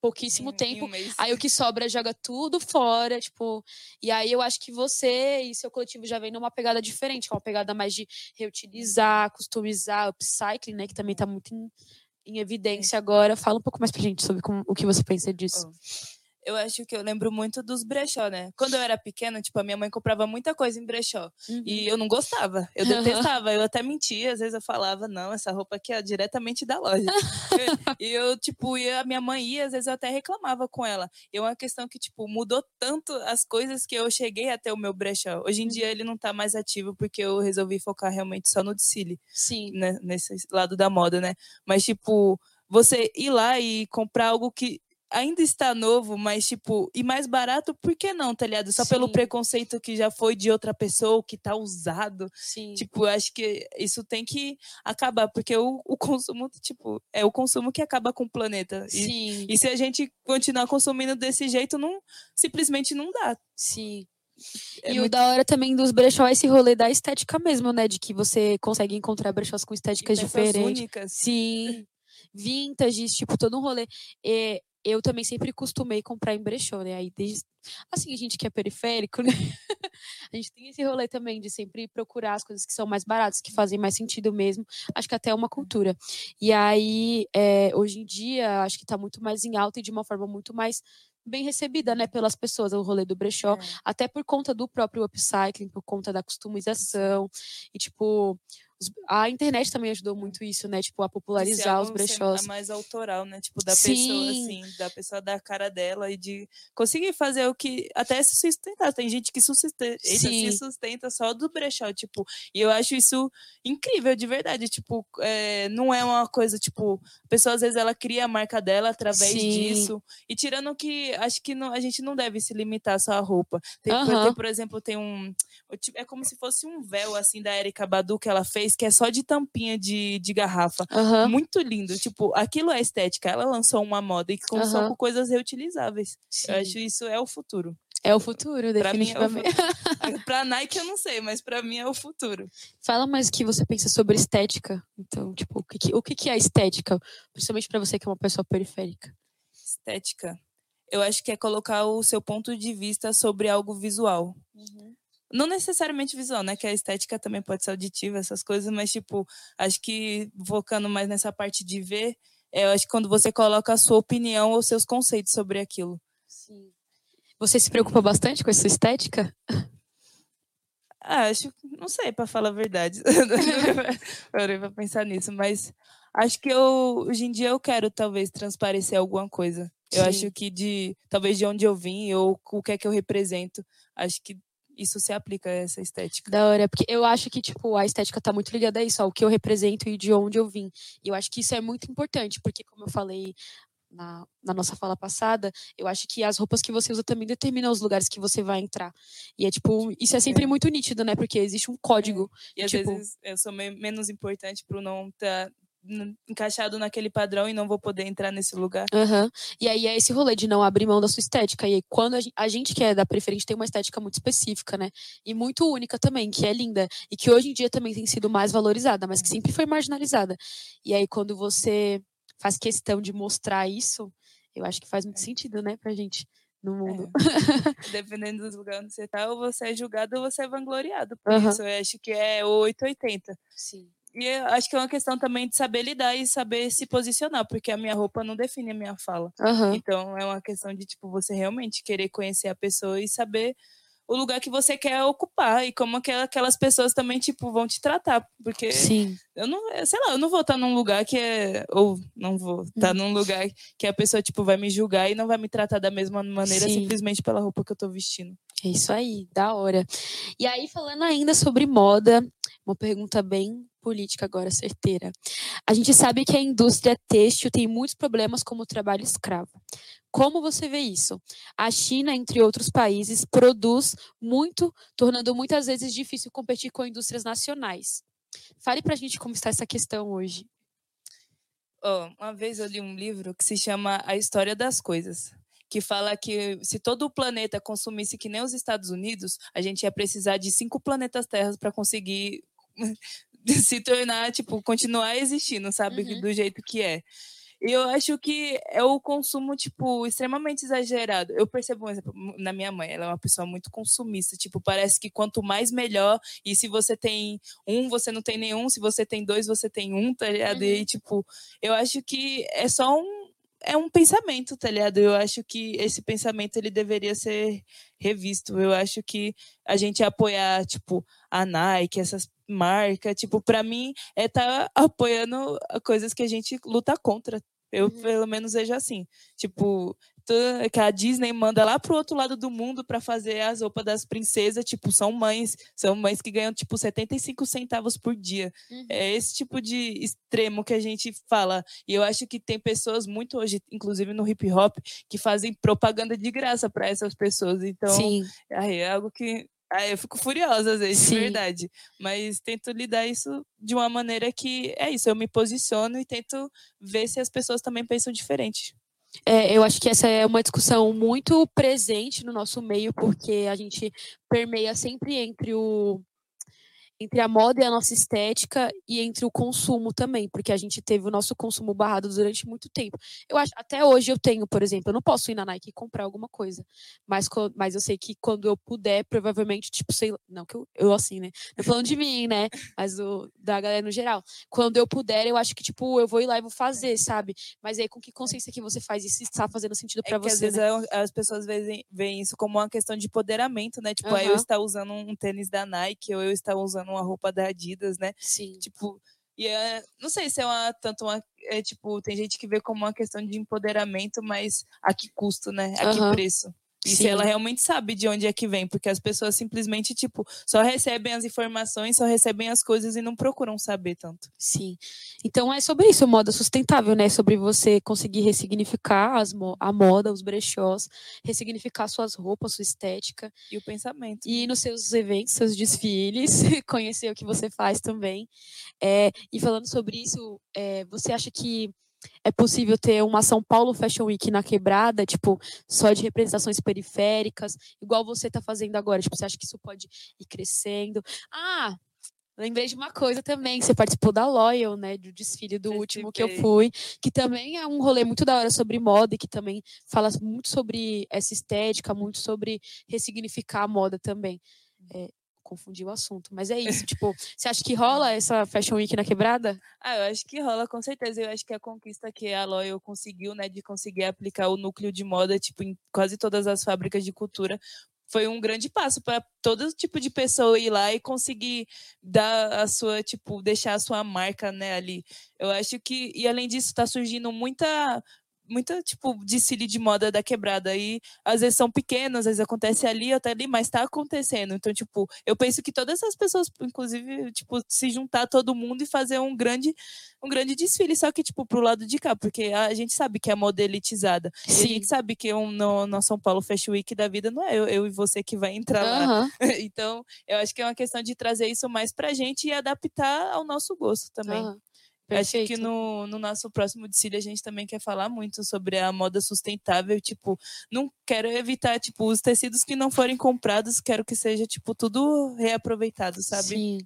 pouquíssimo em, tempo. Em um aí o que sobra joga tudo fora, tipo. E aí eu acho que você e seu coletivo já vem numa pegada diferente, uma pegada mais de reutilizar, customizar, upcycling, né? Que também está muito em, em evidência agora. Fala um pouco mais pra gente sobre como, o que você pensa disso. Oh eu acho que eu lembro muito dos brechó, né? Quando eu era pequena, tipo, a minha mãe comprava muita coisa em brechó. Uhum. E eu não gostava. Eu detestava. eu até mentia. Às vezes eu falava, não, essa roupa aqui é diretamente da loja. e eu, tipo, ia, a minha mãe ia, às vezes eu até reclamava com ela. E é uma questão que, tipo, mudou tanto as coisas que eu cheguei até o meu brechó. Hoje em uhum. dia ele não tá mais ativo porque eu resolvi focar realmente só no desfile. Sim. Né? Nesse lado da moda, né? Mas, tipo, você ir lá e comprar algo que ainda está novo, mas tipo, e mais barato, por que não, tá ligado? Só Sim. pelo preconceito que já foi de outra pessoa, que tá usado. Sim. Tipo, acho que isso tem que acabar, porque o, o consumo, tipo, é o consumo que acaba com o planeta. E, Sim. e se a gente continuar consumindo desse jeito, não simplesmente não dá. Sim. É e muito... o da hora também dos brechó é esse rolê da estética mesmo, né? De que você consegue encontrar brechós com estéticas diferentes. Únicas. Sim. Vintage, tipo, todo um rolê. E eu também sempre costumei comprar em brechó, né? Aí desde... Assim, a gente que é periférico, né? a gente tem esse rolê também de sempre procurar as coisas que são mais baratas, que fazem mais sentido mesmo. Acho que até é uma cultura. E aí, é, hoje em dia, acho que está muito mais em alta e de uma forma muito mais bem recebida, né, pelas pessoas, o rolê do brechó, é. até por conta do próprio upcycling, por conta da customização e tipo a internet também ajudou muito isso, né? Tipo, a popularizar os brechós. mais autoral, né? Tipo, da Sim. pessoa, assim, da pessoa dar a cara dela e de conseguir fazer o que até se sustentar. Tem gente que sustenta, se sustenta só do brechó, tipo, e eu acho isso incrível, de verdade. Tipo, é, não é uma coisa, tipo, a pessoa às vezes ela cria a marca dela através Sim. disso. E tirando que acho que não, a gente não deve se limitar só à roupa. Tem, tem, por exemplo, tem um. É como se fosse um véu, assim, da Erika Badu que ela fez que é só de tampinha de, de garrafa. Uhum. Muito lindo. Tipo, aquilo é estética. Ela lançou uma moda e começou uhum. com coisas reutilizáveis. Sim. Eu acho isso é o futuro. É o futuro, definitivamente. Pra, é pra Nike eu não sei, mas para mim é o futuro. Fala mais o que você pensa sobre estética. Então, tipo, o que, o que é estética? Principalmente para você que é uma pessoa periférica. Estética. Eu acho que é colocar o seu ponto de vista sobre algo visual. Uhum. Não necessariamente visual, né? Que a estética também pode ser auditiva, essas coisas, mas, tipo, acho que focando mais nessa parte de ver, é, eu acho que quando você coloca a sua opinião ou seus conceitos sobre aquilo. Sim. Você se preocupa bastante com essa estética? Ah, acho, não sei, para falar a verdade. Parei para pensar nisso, mas acho que eu, hoje em dia, eu quero talvez transparecer alguma coisa. Eu Sim. acho que de, talvez de onde eu vim ou o que é que eu represento, acho que isso se aplica a essa estética. Da hora, porque eu acho que, tipo, a estética tá muito ligada a isso, ao que eu represento e de onde eu vim. E eu acho que isso é muito importante, porque, como eu falei na, na, nossa fala passada, eu acho que as roupas que você usa também determinam os lugares que você vai entrar. E é tipo, isso é sempre é. muito nítido, né? Porque existe um código. É. E às tipo... vezes eu sou menos importante pro não estar tá encaixado naquele padrão e não vou poder entrar nesse lugar. Uhum. E aí é esse rolê de não abrir mão da sua estética. E aí, quando a gente, a gente que é da preferente tem uma estética muito específica, né? E muito única também, que é linda. E que hoje em dia também tem sido mais valorizada, mas que sempre foi marginalizada. E aí, quando você faz questão de mostrar isso, eu acho que faz muito é. sentido, né, pra gente no mundo. É. Dependendo do lugar onde você tá, ou você é julgado ou você é vangloriado. Por uhum. isso, eu acho que é 880. Sim. E acho que é uma questão também de saber lidar e saber se posicionar, porque a minha roupa não define a minha fala. Uhum. Então é uma questão de tipo você realmente querer conhecer a pessoa e saber o lugar que você quer ocupar e como aquelas pessoas também tipo vão te tratar, porque Sim. eu não, sei lá, eu não vou estar num lugar que é ou não vou estar uhum. num lugar que a pessoa tipo vai me julgar e não vai me tratar da mesma maneira Sim. simplesmente pela roupa que eu tô vestindo. É isso aí, da hora. E aí falando ainda sobre moda, uma pergunta bem política agora certeira. A gente sabe que a indústria têxtil tem muitos problemas como o trabalho escravo. Como você vê isso? A China, entre outros países, produz muito, tornando muitas vezes difícil competir com indústrias nacionais. Fale para a gente como está essa questão hoje. Oh, uma vez eu li um livro que se chama A História das Coisas, que fala que se todo o planeta consumisse que nem os Estados Unidos, a gente ia precisar de cinco planetas Terras para conseguir se tornar, tipo, continuar existindo, sabe? Uhum. Do jeito que é. E eu acho que é o consumo, tipo, extremamente exagerado. Eu percebo um exemplo na minha mãe, ela é uma pessoa muito consumista. Tipo, parece que quanto mais melhor. E se você tem um, você não tem nenhum. Se você tem dois, você tem um, tá ligado? Uhum. E, tipo, eu acho que é só um. É um pensamento, tá ligado? Eu acho que esse pensamento ele deveria ser revisto. Eu acho que a gente apoiar, tipo, a Nike, essas marca, tipo, para mim é estar tá apoiando coisas que a gente luta contra. Eu, uhum. pelo menos, vejo assim. Tipo, que a Disney manda lá pro outro lado do mundo para fazer as roupas das princesas, tipo, são mães, são mães que ganham, tipo, 75 centavos por dia. Uhum. É esse tipo de extremo que a gente fala. E eu acho que tem pessoas muito hoje, inclusive no hip hop, que fazem propaganda de graça para essas pessoas. Então, Sim. é algo que ah, eu fico furiosa às vezes, Sim. de verdade. Mas tento lidar isso de uma maneira que é isso, eu me posiciono e tento ver se as pessoas também pensam diferente. É, eu acho que essa é uma discussão muito presente no nosso meio, porque a gente permeia sempre entre o entre a moda e a nossa estética e entre o consumo também, porque a gente teve o nosso consumo barrado durante muito tempo. Eu acho, até hoje eu tenho, por exemplo, eu não posso ir na Nike e comprar alguma coisa, mas, mas eu sei que quando eu puder, provavelmente, tipo, sei não que eu, eu assim, né? Tô falando de mim, né? Mas o, da galera no geral. Quando eu puder, eu acho que, tipo, eu vou ir lá e vou fazer, sabe? Mas aí, com que consciência que você faz isso está fazendo sentido para é você? Às vezes né? É as pessoas veem, veem isso como uma questão de empoderamento, né? Tipo, uhum. aí eu estar usando um tênis da Nike ou eu estar usando uma roupa da Adidas, né? Sim. Tipo, e é, não sei se é uma, tanto uma. É, tipo, tem gente que vê como uma questão de empoderamento, mas a que custo, né? A que preço? E Sim. se ela realmente sabe de onde é que vem, porque as pessoas simplesmente, tipo, só recebem as informações, só recebem as coisas e não procuram saber tanto. Sim. Então é sobre isso, moda sustentável, né? Sobre você conseguir ressignificar as, a moda, os brechós, ressignificar suas roupas, sua estética. E o pensamento. E nos seus eventos, seus desfiles, conhecer o que você faz também. É, e falando sobre isso, é, você acha que é possível ter uma São Paulo Fashion Week na quebrada, tipo, só de representações periféricas, igual você está fazendo agora. Tipo, você acha que isso pode ir crescendo? Ah, lembrei de uma coisa também, você participou da Loyal, né, do desfile do último que eu fui, que também é um rolê muito da hora sobre moda e que também fala muito sobre essa estética, muito sobre ressignificar a moda também. É, confundir o assunto. Mas é isso, tipo, você acha que rola essa Fashion Week na quebrada? Ah, eu acho que rola, com certeza. Eu acho que a conquista que a Loyal conseguiu, né, de conseguir aplicar o núcleo de moda, tipo, em quase todas as fábricas de cultura, foi um grande passo para todo tipo de pessoa ir lá e conseguir dar a sua, tipo, deixar a sua marca, né, ali. Eu acho que, e além disso, está surgindo muita muita, tipo, desfile de moda da quebrada. E às vezes são pequenos, às vezes acontece ali, até ali, mas tá acontecendo. Então, tipo, eu penso que todas essas pessoas, inclusive, tipo, se juntar todo mundo e fazer um grande, um grande desfile, só que, tipo, pro lado de cá, porque a gente sabe que é moda elitizada. E a gente sabe que um, no, no São Paulo Fashion Week da vida não é eu, eu e você que vai entrar uhum. lá. então, eu acho que é uma questão de trazer isso mais pra gente e adaptar ao nosso gosto também. Uhum. Perfeito. Acho que no, no nosso próximo desfile a gente também quer falar muito sobre a moda sustentável. Tipo, não quero evitar, tipo, os tecidos que não forem comprados, quero que seja, tipo, tudo reaproveitado, sabe? Sim.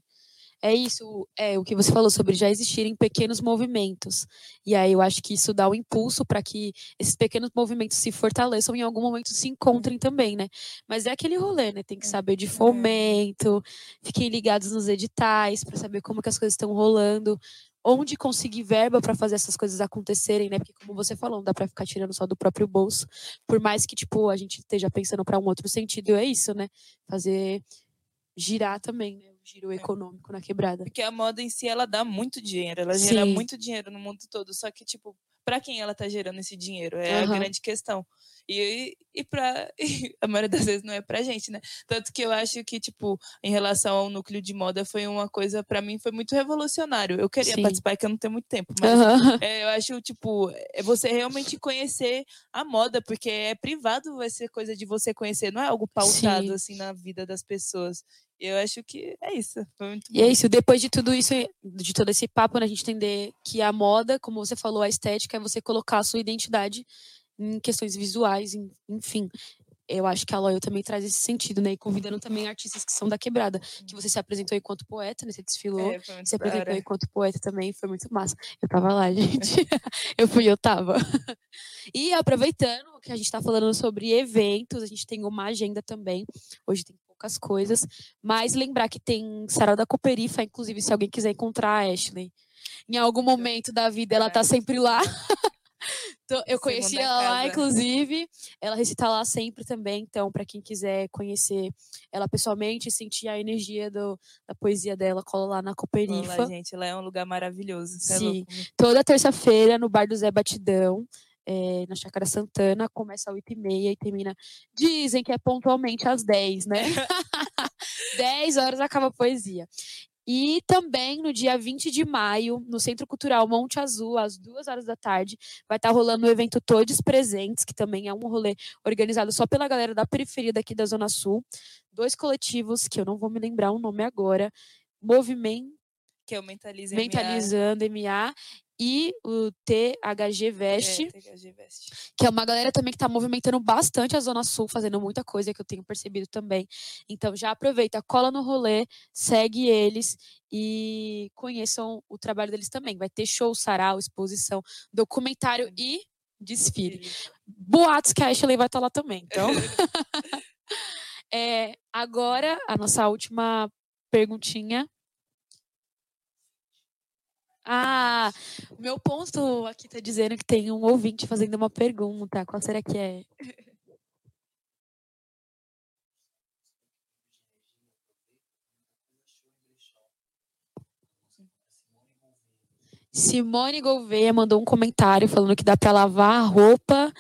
É isso, é o que você falou sobre já existirem pequenos movimentos. E aí eu acho que isso dá um impulso para que esses pequenos movimentos se fortaleçam e em algum momento se encontrem também, né? Mas é aquele rolê, né? Tem que saber de é. fomento, fiquem ligados nos editais para saber como que as coisas estão rolando onde conseguir verba para fazer essas coisas acontecerem, né? Porque como você falou, não dá para ficar tirando só do próprio bolso, por mais que tipo a gente esteja pensando para um outro sentido, é isso, né? Fazer girar também, né? O giro é. econômico na quebrada. Porque a moda em si ela dá muito dinheiro, ela Sim. gera muito dinheiro no mundo todo, só que tipo, para quem ela tá gerando esse dinheiro? É uhum. a grande questão. E, e, pra, e a maioria das vezes não é pra gente, né? Tanto que eu acho que, tipo, em relação ao núcleo de moda, foi uma coisa, para mim, foi muito revolucionário. Eu queria Sim. participar, que eu não tenho muito tempo, mas uhum. é, eu acho, tipo, é você realmente conhecer a moda, porque é privado, vai ser coisa de você conhecer, não é algo pautado, Sim. assim, na vida das pessoas. Eu acho que é isso. Foi muito e é isso. Depois de tudo isso, de todo esse papo, né, a gente entender que a moda, como você falou, a estética é você colocar a sua identidade em questões visuais, enfim eu acho que a Loyal também traz esse sentido, né? E convidando também artistas que são da quebrada. Que você se apresentou enquanto poeta, né? Você desfilou. É, se apresentou enquanto poeta também, foi muito massa. Eu tava lá, gente. eu fui, eu tava. e aproveitando que a gente tá falando sobre eventos, a gente tem uma agenda também. Hoje tem poucas coisas. Mas lembrar que tem Sarau da Cooperifa, inclusive, se alguém quiser encontrar a Ashley. Em algum momento da vida, ela tá sempre lá. Então, eu conheci ela lá, inclusive. Ela recita lá sempre também. Então, para quem quiser conhecer ela pessoalmente e sentir a energia do, da poesia dela, cola lá na Cooperifa. Olá, gente. Lá é um lugar maravilhoso. É Sim. É Toda terça-feira, no Bar do Zé Batidão. É, na Chácara Santana, começa às 8h30 e termina. Dizem que é pontualmente às 10, né? 10 horas acaba a poesia. E também no dia 20 de maio, no Centro Cultural Monte Azul, às duas horas da tarde, vai estar rolando o evento Todos Presentes, que também é um rolê organizado só pela galera da periferia daqui da Zona Sul. Dois coletivos, que eu não vou me lembrar o nome agora, Movimento que é o Mentaliza Mentalizando MA e o THG Veste, é, THG Veste, que é uma galera também que está movimentando bastante a Zona Sul, fazendo muita coisa que eu tenho percebido também. Então já aproveita, cola no rolê, segue eles e conheçam o trabalho deles também. Vai ter show, sarau, exposição, documentário e desfile. Boatos que a Ashley vai estar tá lá também. Então, é, agora a nossa última perguntinha ah, meu ponto aqui tá dizendo que tem um ouvinte fazendo uma pergunta. Qual será que é? Simone Gouveia mandou um comentário falando que dá para lavar a roupa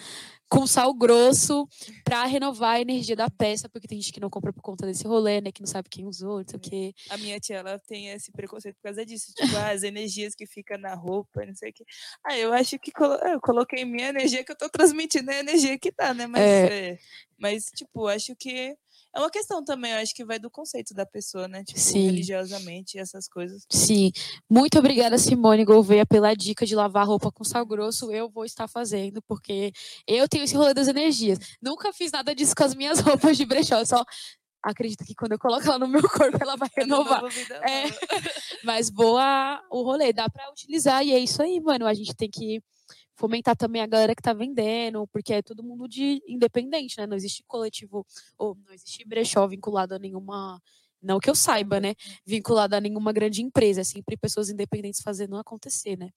com sal grosso para renovar a energia da peça, porque tem gente que não compra por conta desse rolê, né? Que não sabe quem usou, não sei o é. quê. A minha tia, ela tem esse preconceito por causa disso. Tipo, ah, as energias que ficam na roupa, não sei o quê. Ah, eu acho que colo eu coloquei minha energia que eu tô transmitindo é a energia que tá, né? Mas, é. É, mas tipo, acho que é uma questão também, eu acho que vai do conceito da pessoa, né? Tipo, Sim. religiosamente, essas coisas. Sim. Muito obrigada, Simone Gouveia, pela dica de lavar roupa com sal grosso. Eu vou estar fazendo, porque eu tenho esse rolê das energias. Nunca fiz nada disso com as minhas roupas de brechó, só acredito que quando eu coloco ela no meu corpo, ela vai renovar. É, mas boa o rolê, dá para utilizar e é isso aí, mano. A gente tem que fomentar também a galera que está vendendo, porque é todo mundo de independente, né? Não existe coletivo, ou não existe brechó vinculado a nenhuma. Não que eu saiba, né? Vinculado a nenhuma grande empresa, é sempre pessoas independentes fazendo acontecer, né?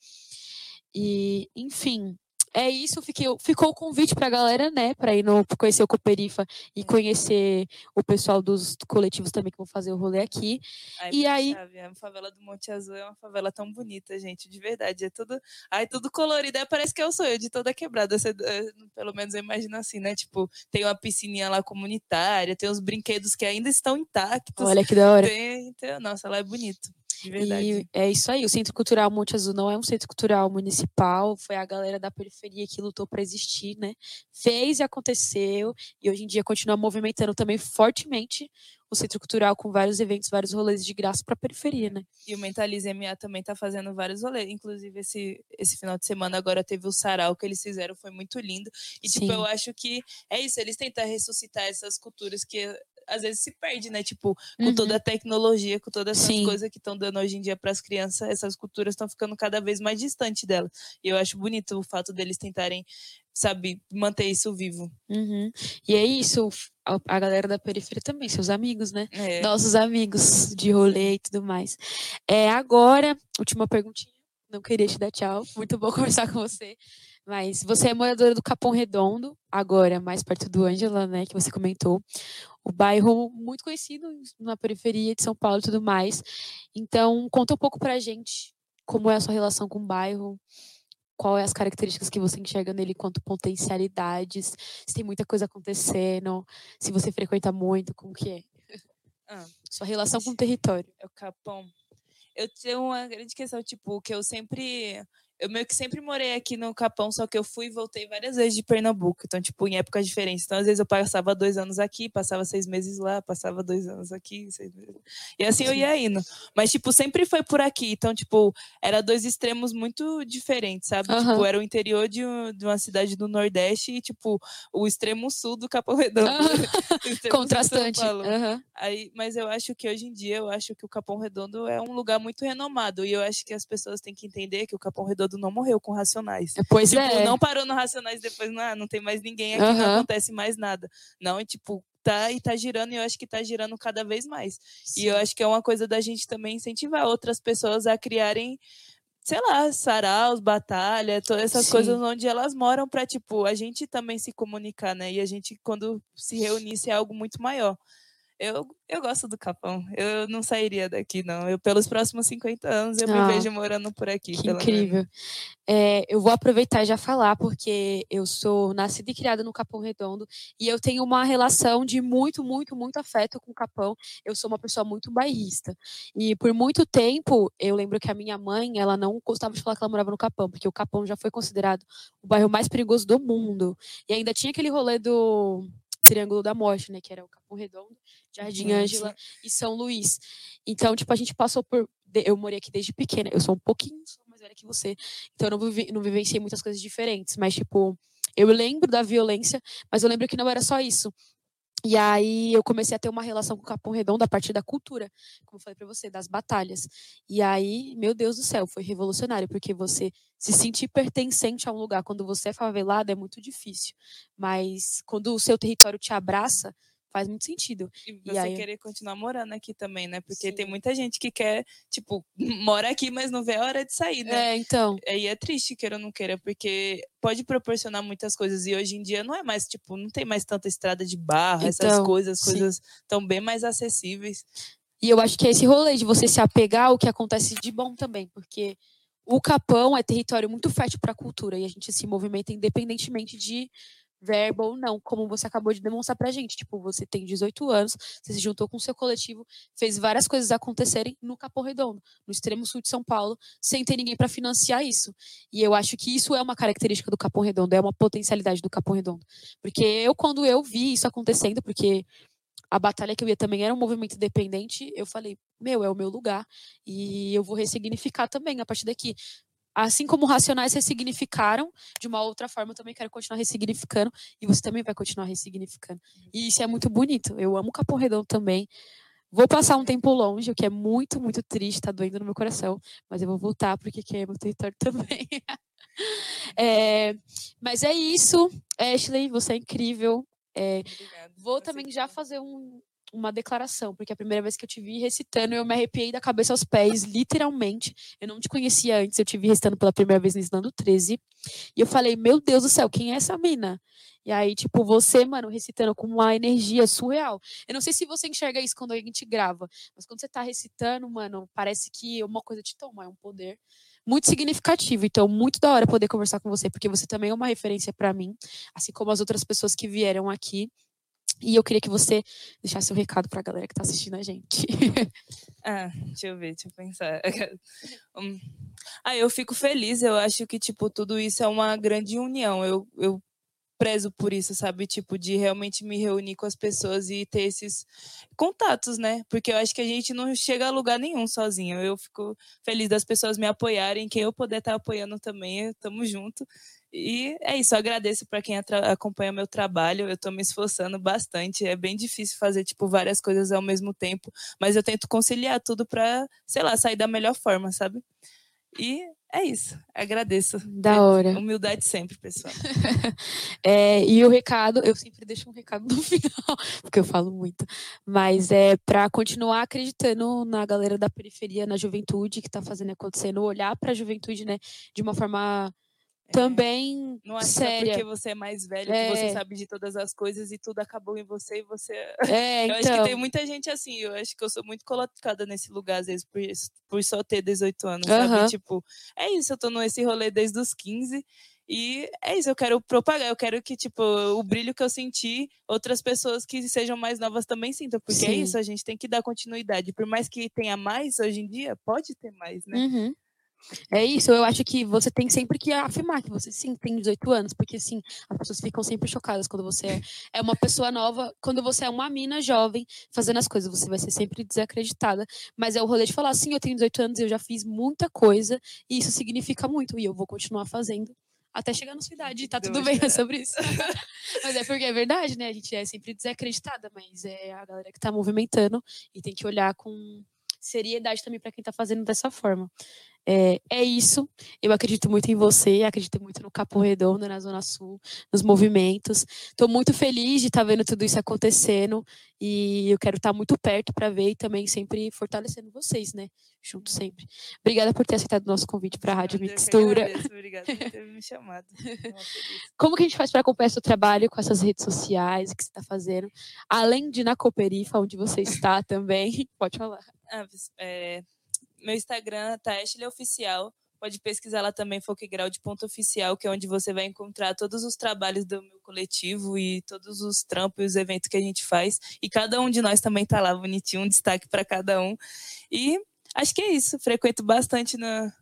E, enfim, é isso, fiquei, ficou o convite para a galera, né, para ir no, conhecer o Cooperifa e é. conhecer o pessoal dos coletivos também que vão fazer o rolê aqui. Ai, e aí. Chave, a favela do Monte Azul é uma favela tão bonita, gente, de verdade. É tudo. Ai, tudo colorido. É, parece que é o sonho de toda quebrada. Você, é, pelo menos eu imagino assim, né? Tipo, tem uma piscininha lá comunitária, tem os brinquedos que ainda estão intactos. Olha que da hora. Tem, tem, nossa, lá é bonito. De verdade. E é isso aí. O Centro Cultural Monte Azul não é um centro cultural municipal, foi a galera da periferia que lutou para existir, né? Fez e aconteceu, e hoje em dia continua movimentando também fortemente o Centro Cultural com vários eventos, vários rolês de graça para a periferia, né? E o Mentalize MA também está fazendo vários rolês. Inclusive, esse, esse final de semana agora teve o sarau que eles fizeram, foi muito lindo. E, tipo, Sim. eu acho que é isso, eles tentam ressuscitar essas culturas que às vezes se perde, né? Tipo, com uhum. toda a tecnologia, com todas essas Sim. coisas que estão dando hoje em dia para as crianças, essas culturas estão ficando cada vez mais distantes dela. E eu acho bonito o fato deles tentarem, sabe, manter isso vivo. Uhum. E é isso, a galera da periferia também, seus amigos, né? É. Nossos amigos de rolê e tudo mais. É agora, última perguntinha. Não queria te dar tchau. Muito bom conversar com você. Mas você é moradora do Capão Redondo, agora mais perto do Ângela, né, que você comentou. O bairro muito conhecido na periferia de São Paulo e tudo mais. Então, conta um pouco pra gente como é a sua relação com o bairro, qual é as características que você enxerga nele quanto potencialidades, se tem muita coisa acontecendo, se você frequenta muito, como que é? Ah, sua relação com o território. É o Capão. Eu tenho uma grande questão, tipo, que eu sempre eu meio que sempre morei aqui no Capão, só que eu fui e voltei várias vezes de Pernambuco. Então, tipo, em épocas diferentes. Então, às vezes eu passava dois anos aqui, passava seis meses lá, passava dois anos aqui, seis meses. E assim eu ia indo. Mas, tipo, sempre foi por aqui. Então, tipo, era dois extremos muito diferentes, sabe? Uhum. Tipo, era o interior de, um, de, uma cidade do Nordeste e, tipo, o extremo sul do Capão Redondo. Uhum. Contrastante. Uhum. Aí, mas eu acho que hoje em dia, eu acho que o Capão Redondo é um lugar muito renomado. E eu acho que as pessoas têm que entender que o Capão Redondo não morreu com Racionais. É, pois tipo, é. Não parou no Racionais depois, não, ah, não tem mais ninguém aqui, uhum. não acontece mais nada. Não, e tipo, tá e tá girando e eu acho que tá girando cada vez mais. Sim. E eu acho que é uma coisa da gente também incentivar outras pessoas a criarem sei lá, saraus, batalha, todas essas Sim. coisas onde elas moram para tipo a gente também se comunicar, né? E a gente quando se reunisse é algo muito maior. Eu, eu gosto do Capão. Eu não sairia daqui, não. Eu, pelos próximos 50 anos, eu ah, me vejo morando por aqui. Que incrível. É, eu vou aproveitar e já falar, porque eu sou nascida e criada no Capão Redondo, e eu tenho uma relação de muito, muito, muito afeto com o Capão. Eu sou uma pessoa muito bairrista. E por muito tempo, eu lembro que a minha mãe, ela não gostava de falar que ela morava no Capão, porque o Capão já foi considerado o bairro mais perigoso do mundo. E ainda tinha aquele rolê do Triângulo da Morte, né? Que era o Capão Redondo, Jardim Ângela e São Luís. Então, tipo, a gente passou por. Eu morei aqui desde pequena. Eu sou um pouquinho mais velha que você. Então, eu não, vivi, não vivenciei muitas coisas diferentes. Mas, tipo, eu lembro da violência, mas eu lembro que não era só isso. E aí eu comecei a ter uma relação com o Capão Redondo a partir da cultura, como eu falei para você, das batalhas. E aí, meu Deus do céu, foi revolucionário, porque você se sentir pertencente a um lugar quando você é favelado é muito difícil. Mas quando o seu território te abraça, faz muito sentido. E você e aí... querer continuar morando aqui também, né? Porque Sim. tem muita gente que quer, tipo, mora aqui, mas não vê a hora de sair, né? É, então. Aí é triste, queira ou não queira, porque pode proporcionar muitas coisas. E hoje em dia não é mais, tipo, não tem mais tanta estrada de barra, então, essas coisas, sim. coisas estão bem mais acessíveis. E eu acho que é esse rolê de você se apegar ao que acontece de bom também, porque o Capão é território muito fértil para a cultura e a gente se movimenta independentemente de verba ou não, como você acabou de demonstrar pra gente. Tipo, você tem 18 anos, você se juntou com o seu coletivo, fez várias coisas acontecerem no Capão Redondo, no extremo sul de São Paulo, sem ter ninguém para financiar isso. E eu acho que isso é uma característica do Capão Redondo, é uma potencialidade do Capão Redondo. Porque eu, quando eu vi isso acontecendo, porque a batalha que eu ia também era um movimento independente, eu falei, meu, é o meu lugar e eu vou ressignificar também a partir daqui assim como racionais ressignificaram, de uma outra forma eu também quero continuar ressignificando e você também vai continuar ressignificando. E isso é muito bonito. Eu amo Capão Redondo também. Vou passar um tempo longe, o que é muito, muito triste, tá doendo no meu coração, mas eu vou voltar porque aqui é meu território também. é, mas é isso, Ashley, você é incrível. É, vou também já fazer um, uma declaração, porque a primeira vez que eu te vi recitando, eu me arrepiei da cabeça aos pés, literalmente. Eu não te conhecia antes, eu te vi recitando pela primeira vez no Ensinando 13. E eu falei, meu Deus do céu, quem é essa mina? E aí, tipo, você, mano, recitando com uma energia surreal. Eu não sei se você enxerga isso quando a gente grava, mas quando você tá recitando, mano, parece que uma coisa te toma, é um poder muito significativo. Então, muito da hora poder conversar com você, porque você também é uma referência para mim, assim como as outras pessoas que vieram aqui. E eu queria que você deixasse um recado para a galera que está assistindo a gente. ah, deixa eu ver, deixa eu pensar. Ah, eu fico feliz, eu acho que, tipo, tudo isso é uma grande união. Eu, eu prezo por isso, sabe? Tipo, de realmente me reunir com as pessoas e ter esses contatos, né? Porque eu acho que a gente não chega a lugar nenhum sozinho. Eu fico feliz das pessoas me apoiarem, quem eu puder estar tá apoiando também, tamo junto. E é isso, agradeço para quem acompanha meu trabalho. Eu estou me esforçando bastante. É bem difícil fazer tipo várias coisas ao mesmo tempo, mas eu tento conciliar tudo para, sei lá, sair da melhor forma, sabe? E é isso. Agradeço. Da hora. Humildade sempre, pessoal. é, e o recado, eu sempre deixo um recado no final, porque eu falo muito. Mas é para continuar acreditando na galera da periferia, na juventude que está fazendo acontecendo, olhar para a juventude, né, de uma forma é. também não acho séria. porque você é mais velho é. que você é. sabe de todas as coisas e tudo acabou em você e você é, eu então... acho que então. tem muita gente assim eu acho que eu sou muito colocada nesse lugar às vezes por, por só ter 18 anos uhum. sabe tipo é isso eu tô nesse rolê desde os 15 e é isso, eu quero propagar, eu quero que, tipo, o brilho que eu senti, outras pessoas que sejam mais novas também sintam, porque é Sim. é isso, a gente tem que dar continuidade. Por mais que tenha mais hoje em dia, pode ter mais, né? Uhum. É isso, eu acho que você tem sempre que afirmar que você sim tem 18 anos, porque sim, as pessoas ficam sempre chocadas quando você é uma pessoa nova, quando você é uma mina jovem fazendo as coisas, você vai ser sempre desacreditada. Mas é o rolê de falar assim, eu tenho 18 anos e eu já fiz muita coisa, e isso significa muito, e eu vou continuar fazendo até chegar na sua idade, tá tudo bem é sobre isso. mas é porque é verdade, né? A gente é sempre desacreditada, mas é a galera que tá movimentando e tem que olhar com seriedade também para quem tá fazendo dessa forma. É, é isso. Eu acredito muito em você, acredito muito no Capo Redondo, na Zona Sul, nos movimentos. Estou muito feliz de estar tá vendo tudo isso acontecendo e eu quero estar tá muito perto para ver e também sempre fortalecendo vocês, né? Junto sempre. Obrigada por ter aceitado o nosso convite para a Rádio Mixtura. Obrigada por ter me chamado. Como que a gente faz para acompanhar seu trabalho com essas redes sociais que você está fazendo? Além de na Cooperifa, onde você está também. Pode falar. Ah, é, meu Instagram tá Ashley Oficial. Pode pesquisar lá também Foquegrau de ponto oficial, que é onde você vai encontrar todos os trabalhos do meu coletivo e todos os trampos e os eventos que a gente faz. E cada um de nós também tá lá bonitinho, um destaque para cada um. E acho que é isso. Frequento bastante na,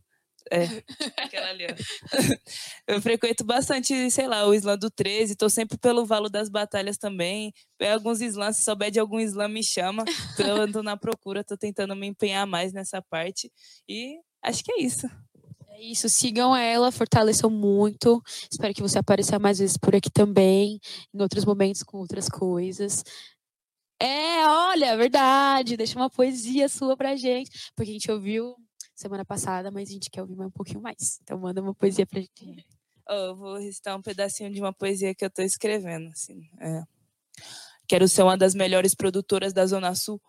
é, aquela ali. Eu frequento bastante, sei lá, o Islã do 13, tô sempre pelo Valo das Batalhas também. Pego alguns slams, se souber de algum slam, me chama. Eu ando na procura, tô tentando me empenhar mais nessa parte. E acho que é isso. É isso, sigam ela, fortaleçam muito. Espero que você apareça mais vezes por aqui também, em outros momentos com outras coisas. É, olha, verdade, deixa uma poesia sua pra gente, porque a gente ouviu semana passada, mas a gente quer ouvir um pouquinho mais. Então manda uma poesia pra gente. Eu vou recitar um pedacinho de uma poesia que eu tô escrevendo, assim. É. Quero ser uma das melhores produtoras da Zona Sul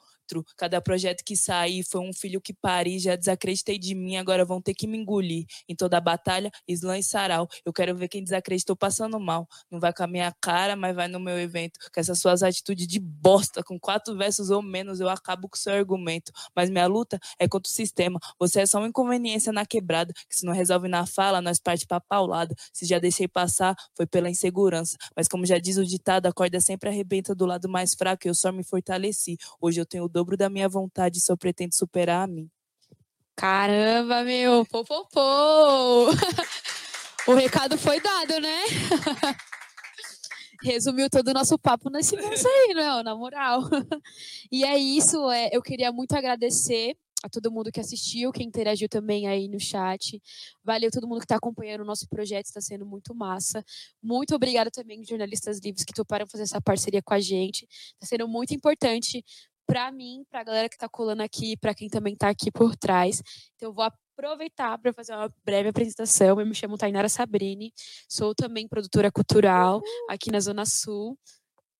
Cada projeto que saí foi um filho que pari, já desacreditei de mim, agora vão ter que me engolir. Em toda a batalha, Islã e Sarau. Eu quero ver quem desacreditou passando mal. Não vai com a minha cara, mas vai no meu evento. Com essas suas atitudes de bosta, com quatro versos ou menos, eu acabo com o seu argumento. Mas minha luta é contra o sistema. Você é só uma inconveniência na quebrada, que se não resolve na fala, nós parte pra paulada. Se já deixei passar, foi pela insegurança. Mas como já diz o ditado, a corda sempre arrebenta do lado mais fraco e eu só me fortaleci. Hoje eu tenho dobro da minha vontade se eu pretendo superar a mim. Caramba, meu, pô, pô, pô. o recado foi dado, né? Resumiu todo o nosso papo nesse moço aí, né? Na moral. E é isso, é, eu queria muito agradecer a todo mundo que assistiu, quem interagiu também aí no chat. Valeu todo mundo que está acompanhando o nosso projeto, está sendo muito massa. Muito obrigada também, jornalistas livres, que toparam fazer essa parceria com a gente. Está sendo muito importante para mim, para a galera que está colando aqui, para quem também está aqui por trás. Então, eu vou aproveitar para fazer uma breve apresentação. Eu me chamo Tainara Sabrini, sou também produtora cultural aqui na Zona Sul,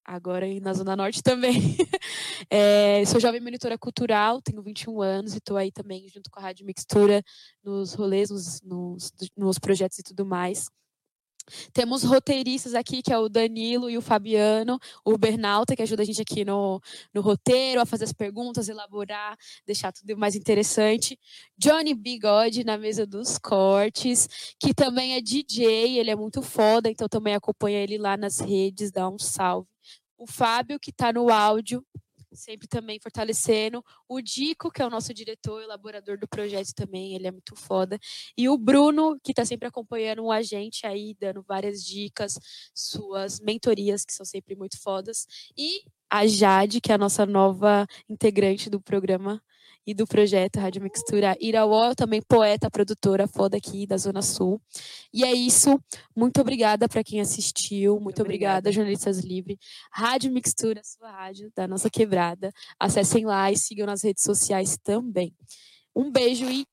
agora e na Zona Norte também. É, sou jovem monitora cultural, tenho 21 anos e estou aí também junto com a Rádio Mixtura nos rolês, nos, nos, nos projetos e tudo mais. Temos roteiristas aqui, que é o Danilo e o Fabiano, o Bernalta, que ajuda a gente aqui no, no roteiro, a fazer as perguntas, elaborar, deixar tudo mais interessante. Johnny Bigode na mesa dos cortes, que também é DJ, ele é muito foda, então também acompanha ele lá nas redes, dá um salve. O Fábio, que está no áudio, sempre também fortalecendo. O Dico, que é o nosso diretor elaborador do projeto também, ele é muito foda. E o Bruno, que está sempre acompanhando a gente aí, dando várias dicas, suas mentorias, que são sempre muito fodas. E a Jade, que é a nossa nova integrante do programa e do projeto Rádio Mixtura Irauó, também poeta, produtora foda aqui da Zona Sul. E é isso. Muito obrigada para quem assistiu. Muito, obrigada, jornalistas livres. Rádio Mixtura, sua rádio da nossa quebrada. Acessem lá e sigam nas redes sociais também. Um beijo e